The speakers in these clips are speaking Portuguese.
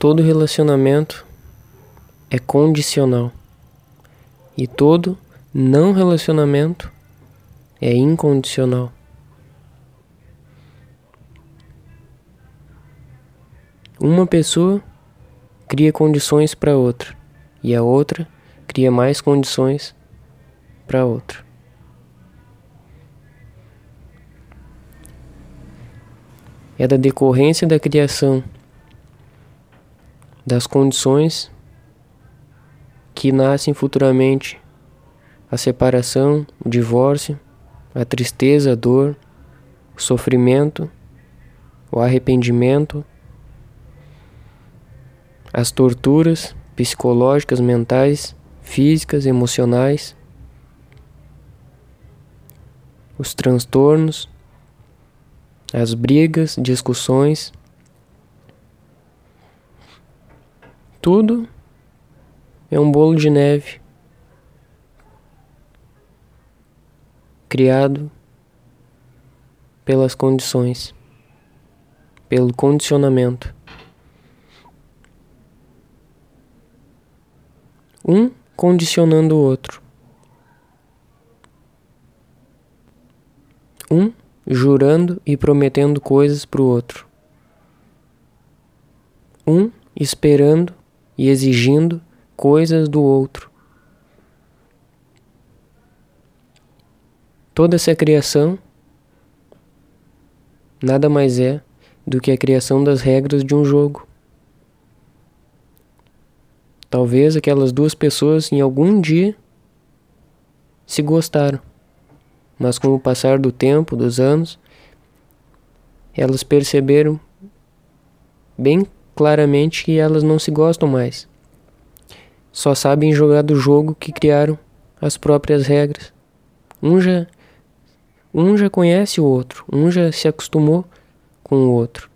Todo relacionamento é condicional e todo não relacionamento é incondicional. Uma pessoa cria condições para outra e a outra cria mais condições para outra. É da decorrência da criação das condições que nascem futuramente. A separação, o divórcio, a tristeza, a dor, o sofrimento, o arrependimento, as torturas psicológicas, mentais, físicas, emocionais, os transtornos, as brigas, discussões, tudo é um bolo de neve criado pelas condições, pelo condicionamento. Um condicionando o outro. Um jurando e prometendo coisas para o outro. Um esperando e exigindo coisas do outro. Toda essa criação nada mais é do que a criação das regras de um jogo. Talvez aquelas duas pessoas em algum dia se gostaram, mas com o passar do tempo, dos anos, elas perceberam bem claramente que elas não se gostam mais. Só sabem jogar do jogo que criaram as próprias regras. Um já, um já conhece o outro, um já se acostumou com o outro.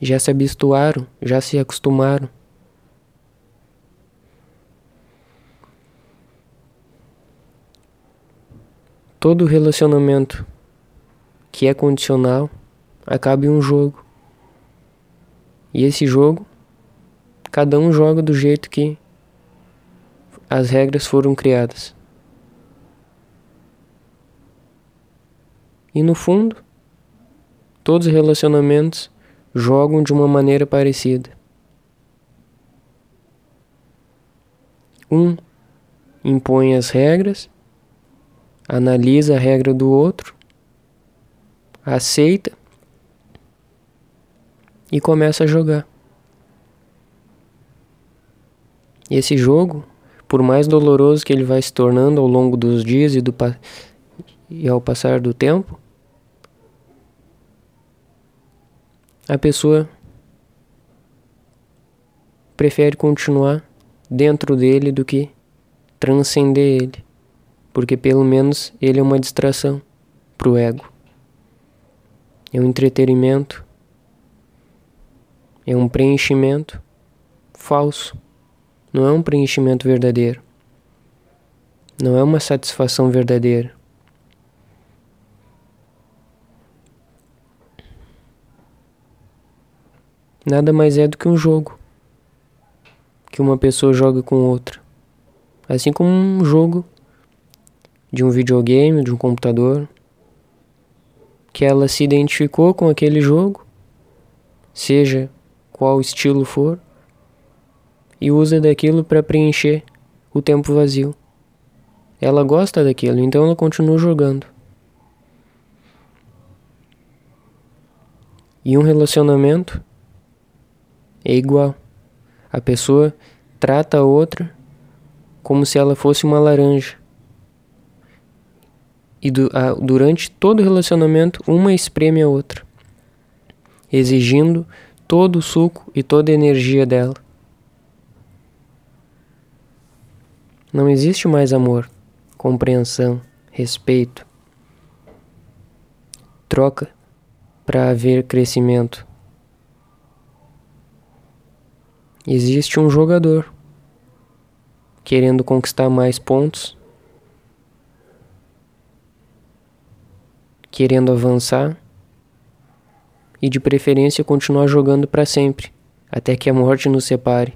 Já se habituaram, já se acostumaram. Todo relacionamento que é condicional acaba em um jogo. E esse jogo, cada um joga do jeito que as regras foram criadas. E no fundo, todos os relacionamentos jogam de uma maneira parecida. Um impõe as regras, analisa a regra do outro aceita e começa a jogar. E esse jogo, por mais doloroso que ele vai se tornando ao longo dos dias e, do, e ao passar do tempo, a pessoa prefere continuar dentro dele do que transcender ele, porque pelo menos ele é uma distração para o ego é um entretenimento, é um preenchimento falso, não é um preenchimento verdadeiro, não é uma satisfação verdadeira. Nada mais é do que um jogo que uma pessoa joga com outra. Assim como um jogo de um videogame, de um computador, que ela se identificou com aquele jogo, seja qual estilo for, e usa daquilo para preencher o tempo vazio. Ela gosta daquilo, então ela continua jogando. E um relacionamento é igual. A pessoa trata a outra como se ela fosse uma laranja e du a, durante todo o relacionamento uma espreme a outra, exigindo todo o suco e toda a energia dela. Não existe mais amor, compreensão, respeito, troca para haver crescimento. Existe um jogador querendo conquistar mais pontos querendo avançar e de preferência continuar jogando para sempre, até que a morte nos separe.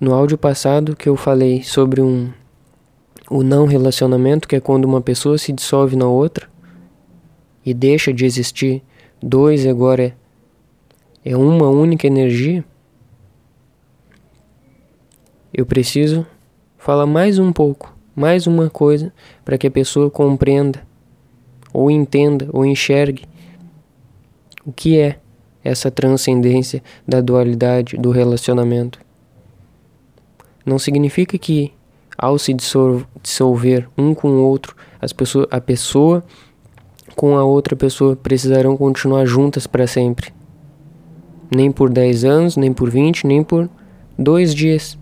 No áudio passado que eu falei sobre um o não relacionamento, que é quando uma pessoa se dissolve na outra e deixa de existir dois agora é, é uma única energia. Eu preciso falar mais um pouco, mais uma coisa para que a pessoa compreenda ou entenda ou enxergue o que é essa transcendência da dualidade do relacionamento. Não significa que ao se dissolver um com o outro, as a pessoa com a outra pessoa precisarão continuar juntas para sempre. Nem por 10 anos, nem por 20, nem por dois dias.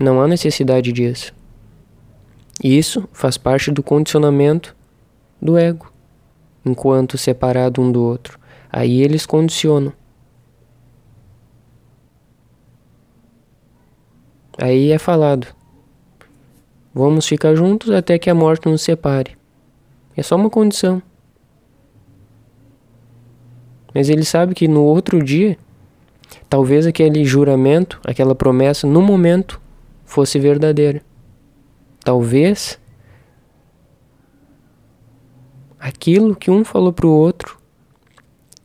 Não há necessidade disso. Isso faz parte do condicionamento do ego, enquanto separado um do outro. Aí eles condicionam. Aí é falado: vamos ficar juntos até que a morte nos separe. É só uma condição. Mas ele sabe que no outro dia, talvez aquele juramento, aquela promessa, no momento, fosse verdadeira. Talvez aquilo que um falou para o outro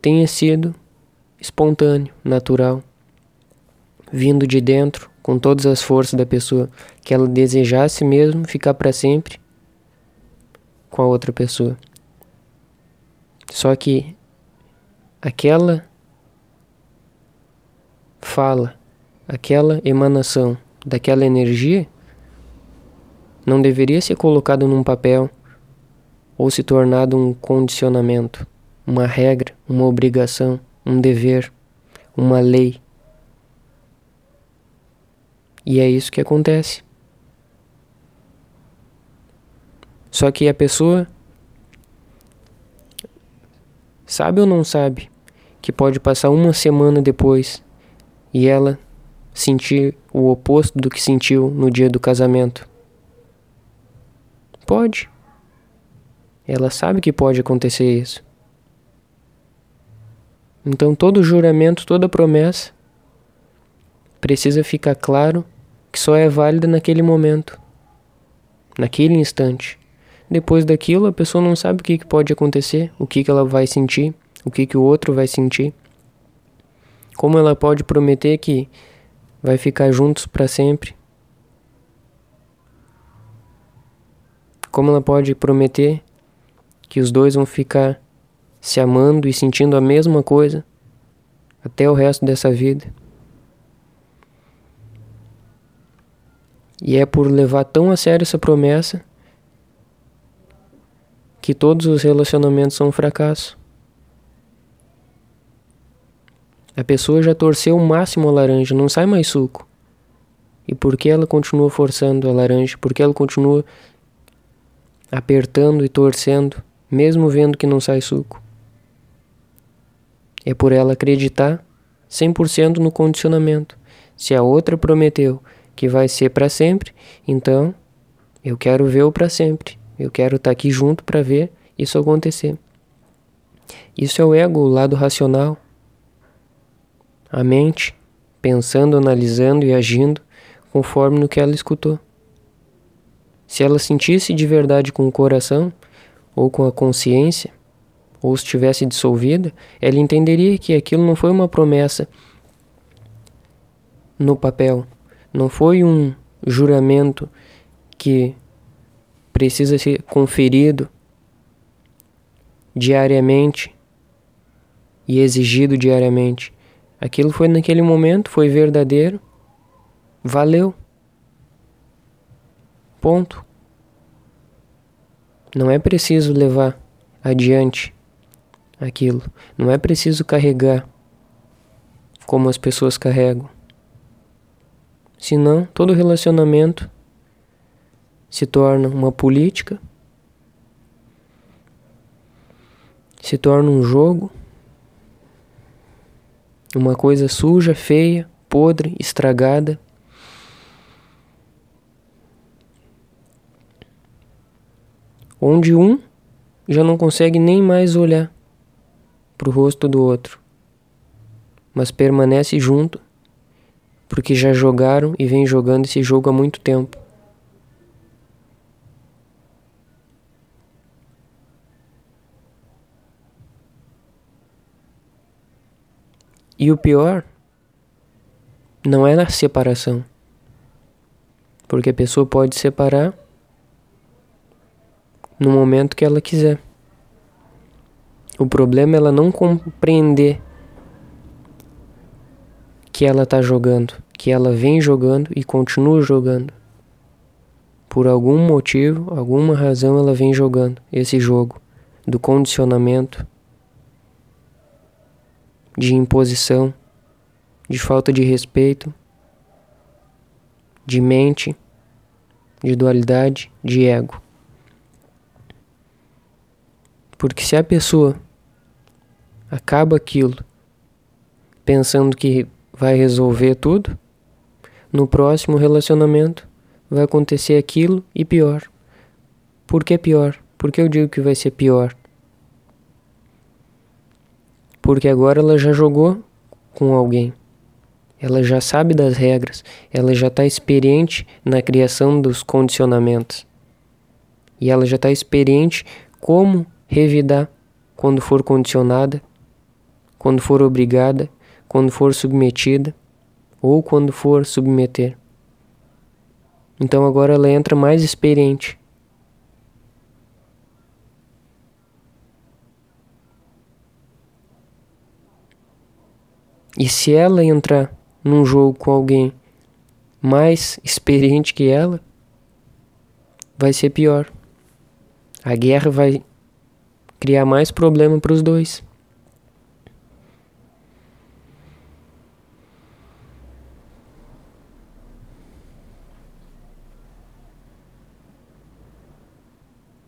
tenha sido espontâneo, natural, vindo de dentro com todas as forças da pessoa, que ela desejasse mesmo ficar para sempre com a outra pessoa. Só que aquela fala, aquela emanação daquela energia não deveria ser colocado num papel ou se tornado um condicionamento, uma regra, uma obrigação, um dever, uma lei. E é isso que acontece. Só que a pessoa sabe ou não sabe que pode passar uma semana depois e ela sentir o oposto do que sentiu no dia do casamento? Pode. Ela sabe que pode acontecer isso. Então todo juramento, toda promessa precisa ficar claro que só é válida naquele momento, naquele instante. Depois daquilo, a pessoa não sabe o que, pode acontecer, o que, que ela vai sentir, o que, que o outro vai sentir. Como ela pode prometer que vai ficar juntos para sempre? Como ela pode prometer que os dois vão ficar se amando e sentindo a mesma coisa até o resto dessa vida? E é por levar tão a sério essa promessa que todos os relacionamentos são um fracasso. A pessoa já torceu o máximo a laranja, não sai mais suco. E por que ela continua forçando a laranja? Por que ela continua apertando e torcendo, mesmo vendo que não sai suco? É por ela acreditar 100% no condicionamento. Se a outra prometeu que vai ser para sempre, então eu quero ver o para sempre. Eu quero estar tá aqui junto para ver isso acontecer. Isso é o ego, o lado racional. A mente pensando, analisando e agindo conforme no que ela escutou. Se ela sentisse de verdade com o coração ou com a consciência, ou estivesse dissolvida, ela entenderia que aquilo não foi uma promessa no papel, não foi um juramento que precisa ser conferido diariamente e exigido diariamente. Aquilo foi naquele momento, foi verdadeiro, valeu. Ponto. Não é preciso levar adiante aquilo. Não é preciso carregar como as pessoas carregam. Senão, todo relacionamento se torna uma política, se torna um jogo, uma coisa suja, feia, podre, estragada. onde um já não consegue nem mais olhar para o rosto do outro, mas permanece junto porque já jogaram e vem jogando esse jogo há muito tempo. E o pior não é a separação. Porque a pessoa pode separar no momento que ela quiser. O problema é ela não compreender que ela está jogando, que ela vem jogando e continua jogando. Por algum motivo, alguma razão, ela vem jogando esse jogo do condicionamento, de imposição, de falta de respeito, de mente, de dualidade, de ego. Porque se a pessoa acaba aquilo pensando que vai resolver tudo, no próximo relacionamento vai acontecer aquilo e pior. Por que pior? Por que eu digo que vai ser pior? Porque agora ela já jogou com alguém. Ela já sabe das regras, ela já está experiente na criação dos condicionamentos. E ela já está experiente como revidar quando for condicionada, quando for obrigada, quando for submetida ou quando for submeter. Então agora ela entra mais experiente. E se ela entrar num jogo com alguém mais experiente que ela, vai ser pior. A guerra vai criar mais problema para os dois.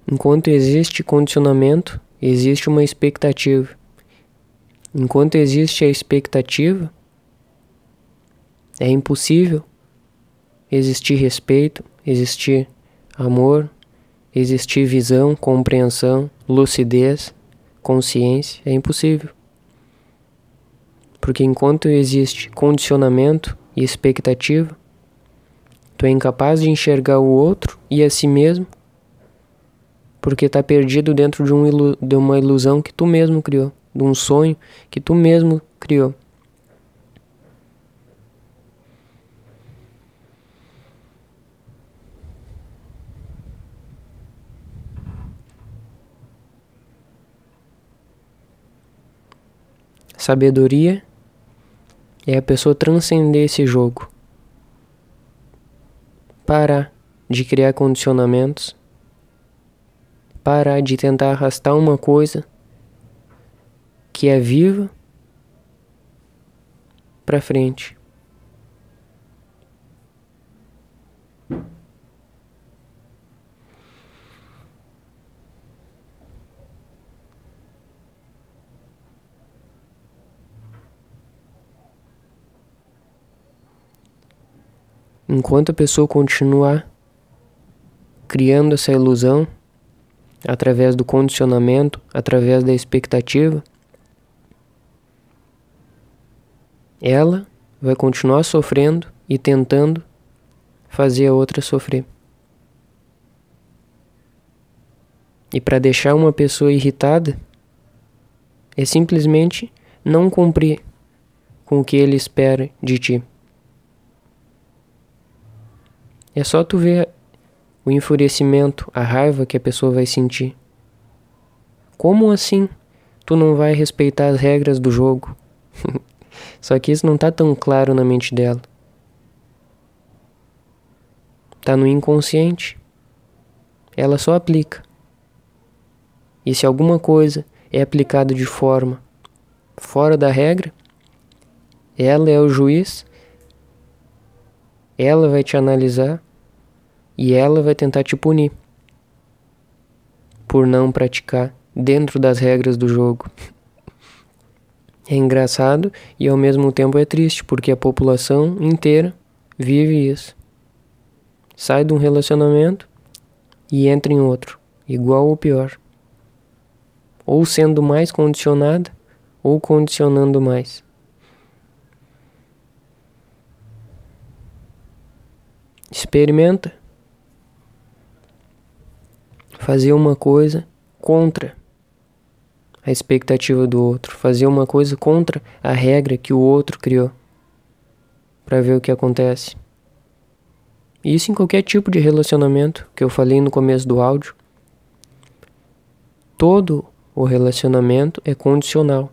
Enquanto existe condicionamento, existe uma expectativa. Enquanto existe a expectativa, é impossível existir respeito, existir amor, existir visão, compreensão, lucidez, consciência. É impossível. Porque enquanto existe condicionamento e expectativa, tu é incapaz de enxergar o outro e a si mesmo, porque está perdido dentro de, um de uma ilusão que tu mesmo criou, de um sonho que tu mesmo criou. Sabedoria é a pessoa transcender esse jogo. Parar de criar condicionamentos. Parar de tentar arrastar uma coisa que é viva para frente. Enquanto a pessoa continuar criando essa ilusão através do condicionamento, através da expectativa, ela vai continuar sofrendo e tentando fazer a outra sofrer. E para deixar uma pessoa irritada é simplesmente não cumprir com o que ele espera de ti. É só tu ver o enfurecimento, a raiva que a pessoa vai sentir. Como assim tu não vai respeitar as regras do jogo? só que isso não tá tão claro na mente dela. Tá no inconsciente. Ela só aplica. E se alguma coisa é aplicada de forma fora da regra, ela é o juiz, ela vai te analisar e ela vai tentar te punir por não praticar dentro das regras do jogo. É engraçado e ao mesmo tempo é triste, porque a população inteira vive isso. Sai de um relacionamento e entra em outro. igual ou pior. Ou sendo mais condicionada, ou condicionando mais. Experimenta fazer uma coisa contra a expectativa do outro, fazer uma coisa contra a regra que o outro criou, para ver o que acontece. Isso em qualquer tipo de relacionamento que eu falei no começo do áudio. Todo o relacionamento é condicional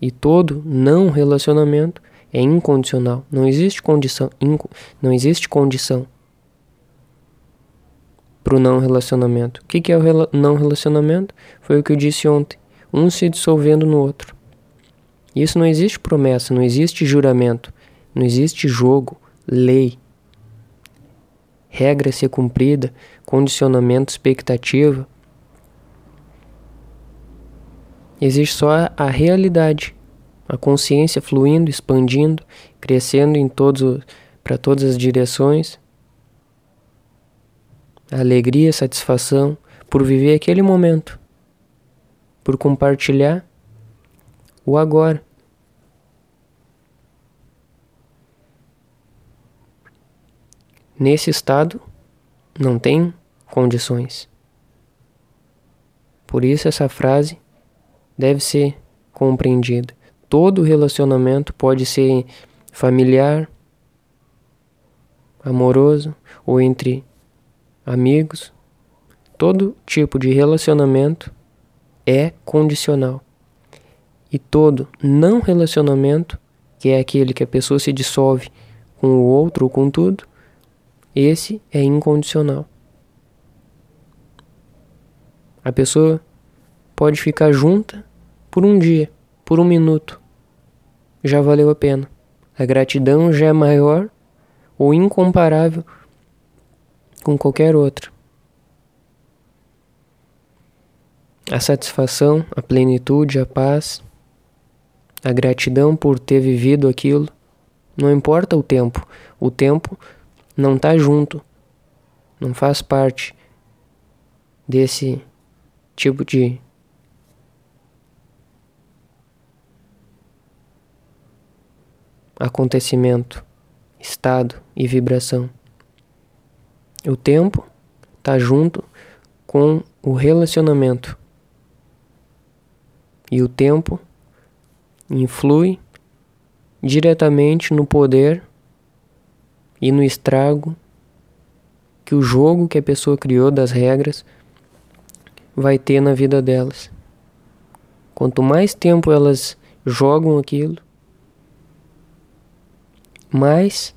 e todo não relacionamento é incondicional. Não existe condição, não existe condição para o não relacionamento. O que, que é o rela não relacionamento? Foi o que eu disse ontem um se dissolvendo no outro. Isso não existe promessa, não existe juramento, não existe jogo, lei, regra a ser cumprida, condicionamento, expectativa. Existe só a realidade, a consciência fluindo, expandindo, crescendo em todos para todas as direções. A alegria, satisfação por viver aquele momento por compartilhar o agora. Nesse estado, não tem condições. Por isso, essa frase deve ser compreendida. Todo relacionamento pode ser familiar, amoroso ou entre amigos. Todo tipo de relacionamento é condicional. E todo não relacionamento, que é aquele que a pessoa se dissolve com o outro ou com tudo, esse é incondicional. A pessoa pode ficar junta por um dia, por um minuto. Já valeu a pena. A gratidão já é maior ou incomparável com qualquer outra. A satisfação, a plenitude, a paz, a gratidão por ter vivido aquilo. Não importa o tempo, o tempo não está junto, não faz parte desse tipo de acontecimento, estado e vibração. O tempo está junto com o relacionamento e o tempo influi diretamente no poder e no estrago que o jogo que a pessoa criou das regras vai ter na vida delas. Quanto mais tempo elas jogam aquilo, mais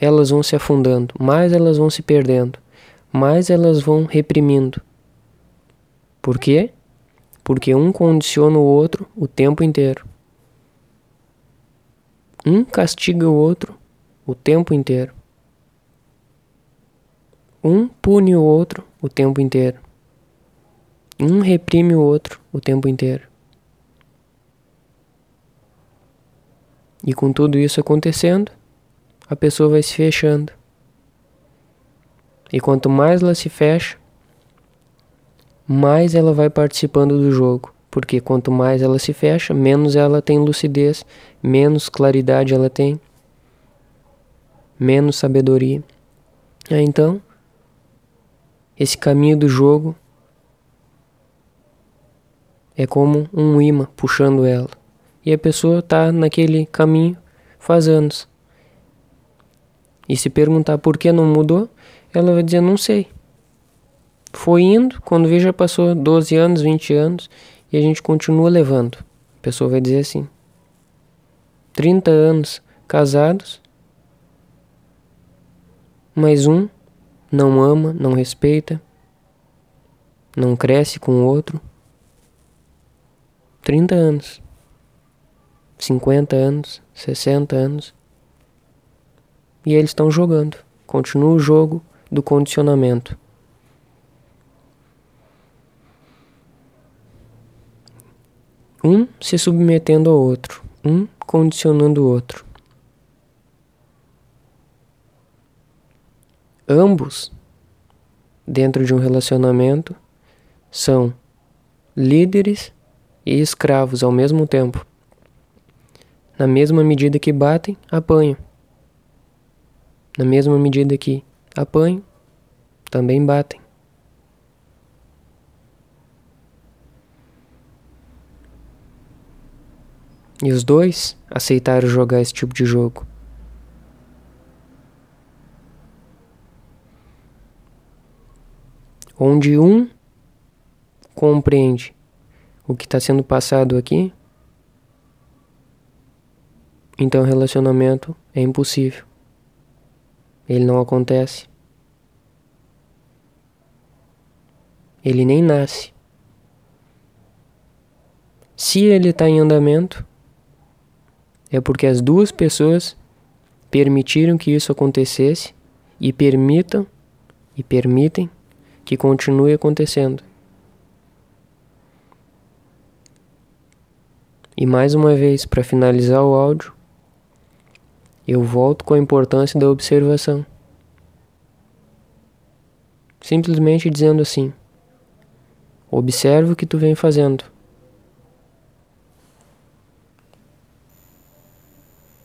elas vão se afundando, mais elas vão se perdendo, mais elas vão reprimindo. Por quê? Porque um condiciona o outro o tempo inteiro. Um castiga o outro o tempo inteiro. Um pune o outro o tempo inteiro. Um reprime o outro o tempo inteiro. E com tudo isso acontecendo, a pessoa vai se fechando. E quanto mais ela se fecha, mais ela vai participando do jogo. Porque quanto mais ela se fecha, menos ela tem lucidez, menos claridade ela tem, menos sabedoria. então, esse caminho do jogo é como um imã puxando ela. E a pessoa está naquele caminho faz anos. E se perguntar por que não mudou, ela vai dizer: não sei. Foi indo, quando vê já passou 12 anos, 20 anos e a gente continua levando. A pessoa vai dizer assim: 30 anos casados, mais um não ama, não respeita, não cresce com o outro. 30 anos, 50 anos, 60 anos. E eles estão jogando. Continua o jogo do condicionamento. Um se submetendo ao outro, um condicionando o outro. Ambos dentro de um relacionamento são líderes e escravos ao mesmo tempo. Na mesma medida que batem, apanham. Na mesma medida que apanham, também batem. E os dois aceitaram jogar esse tipo de jogo. Onde um compreende o que está sendo passado aqui, então o relacionamento é impossível. Ele não acontece. Ele nem nasce. Se ele está em andamento, é porque as duas pessoas permitiram que isso acontecesse e permitam e permitem que continue acontecendo. E mais uma vez, para finalizar o áudio, eu volto com a importância da observação. Simplesmente dizendo assim: observe o que tu vem fazendo.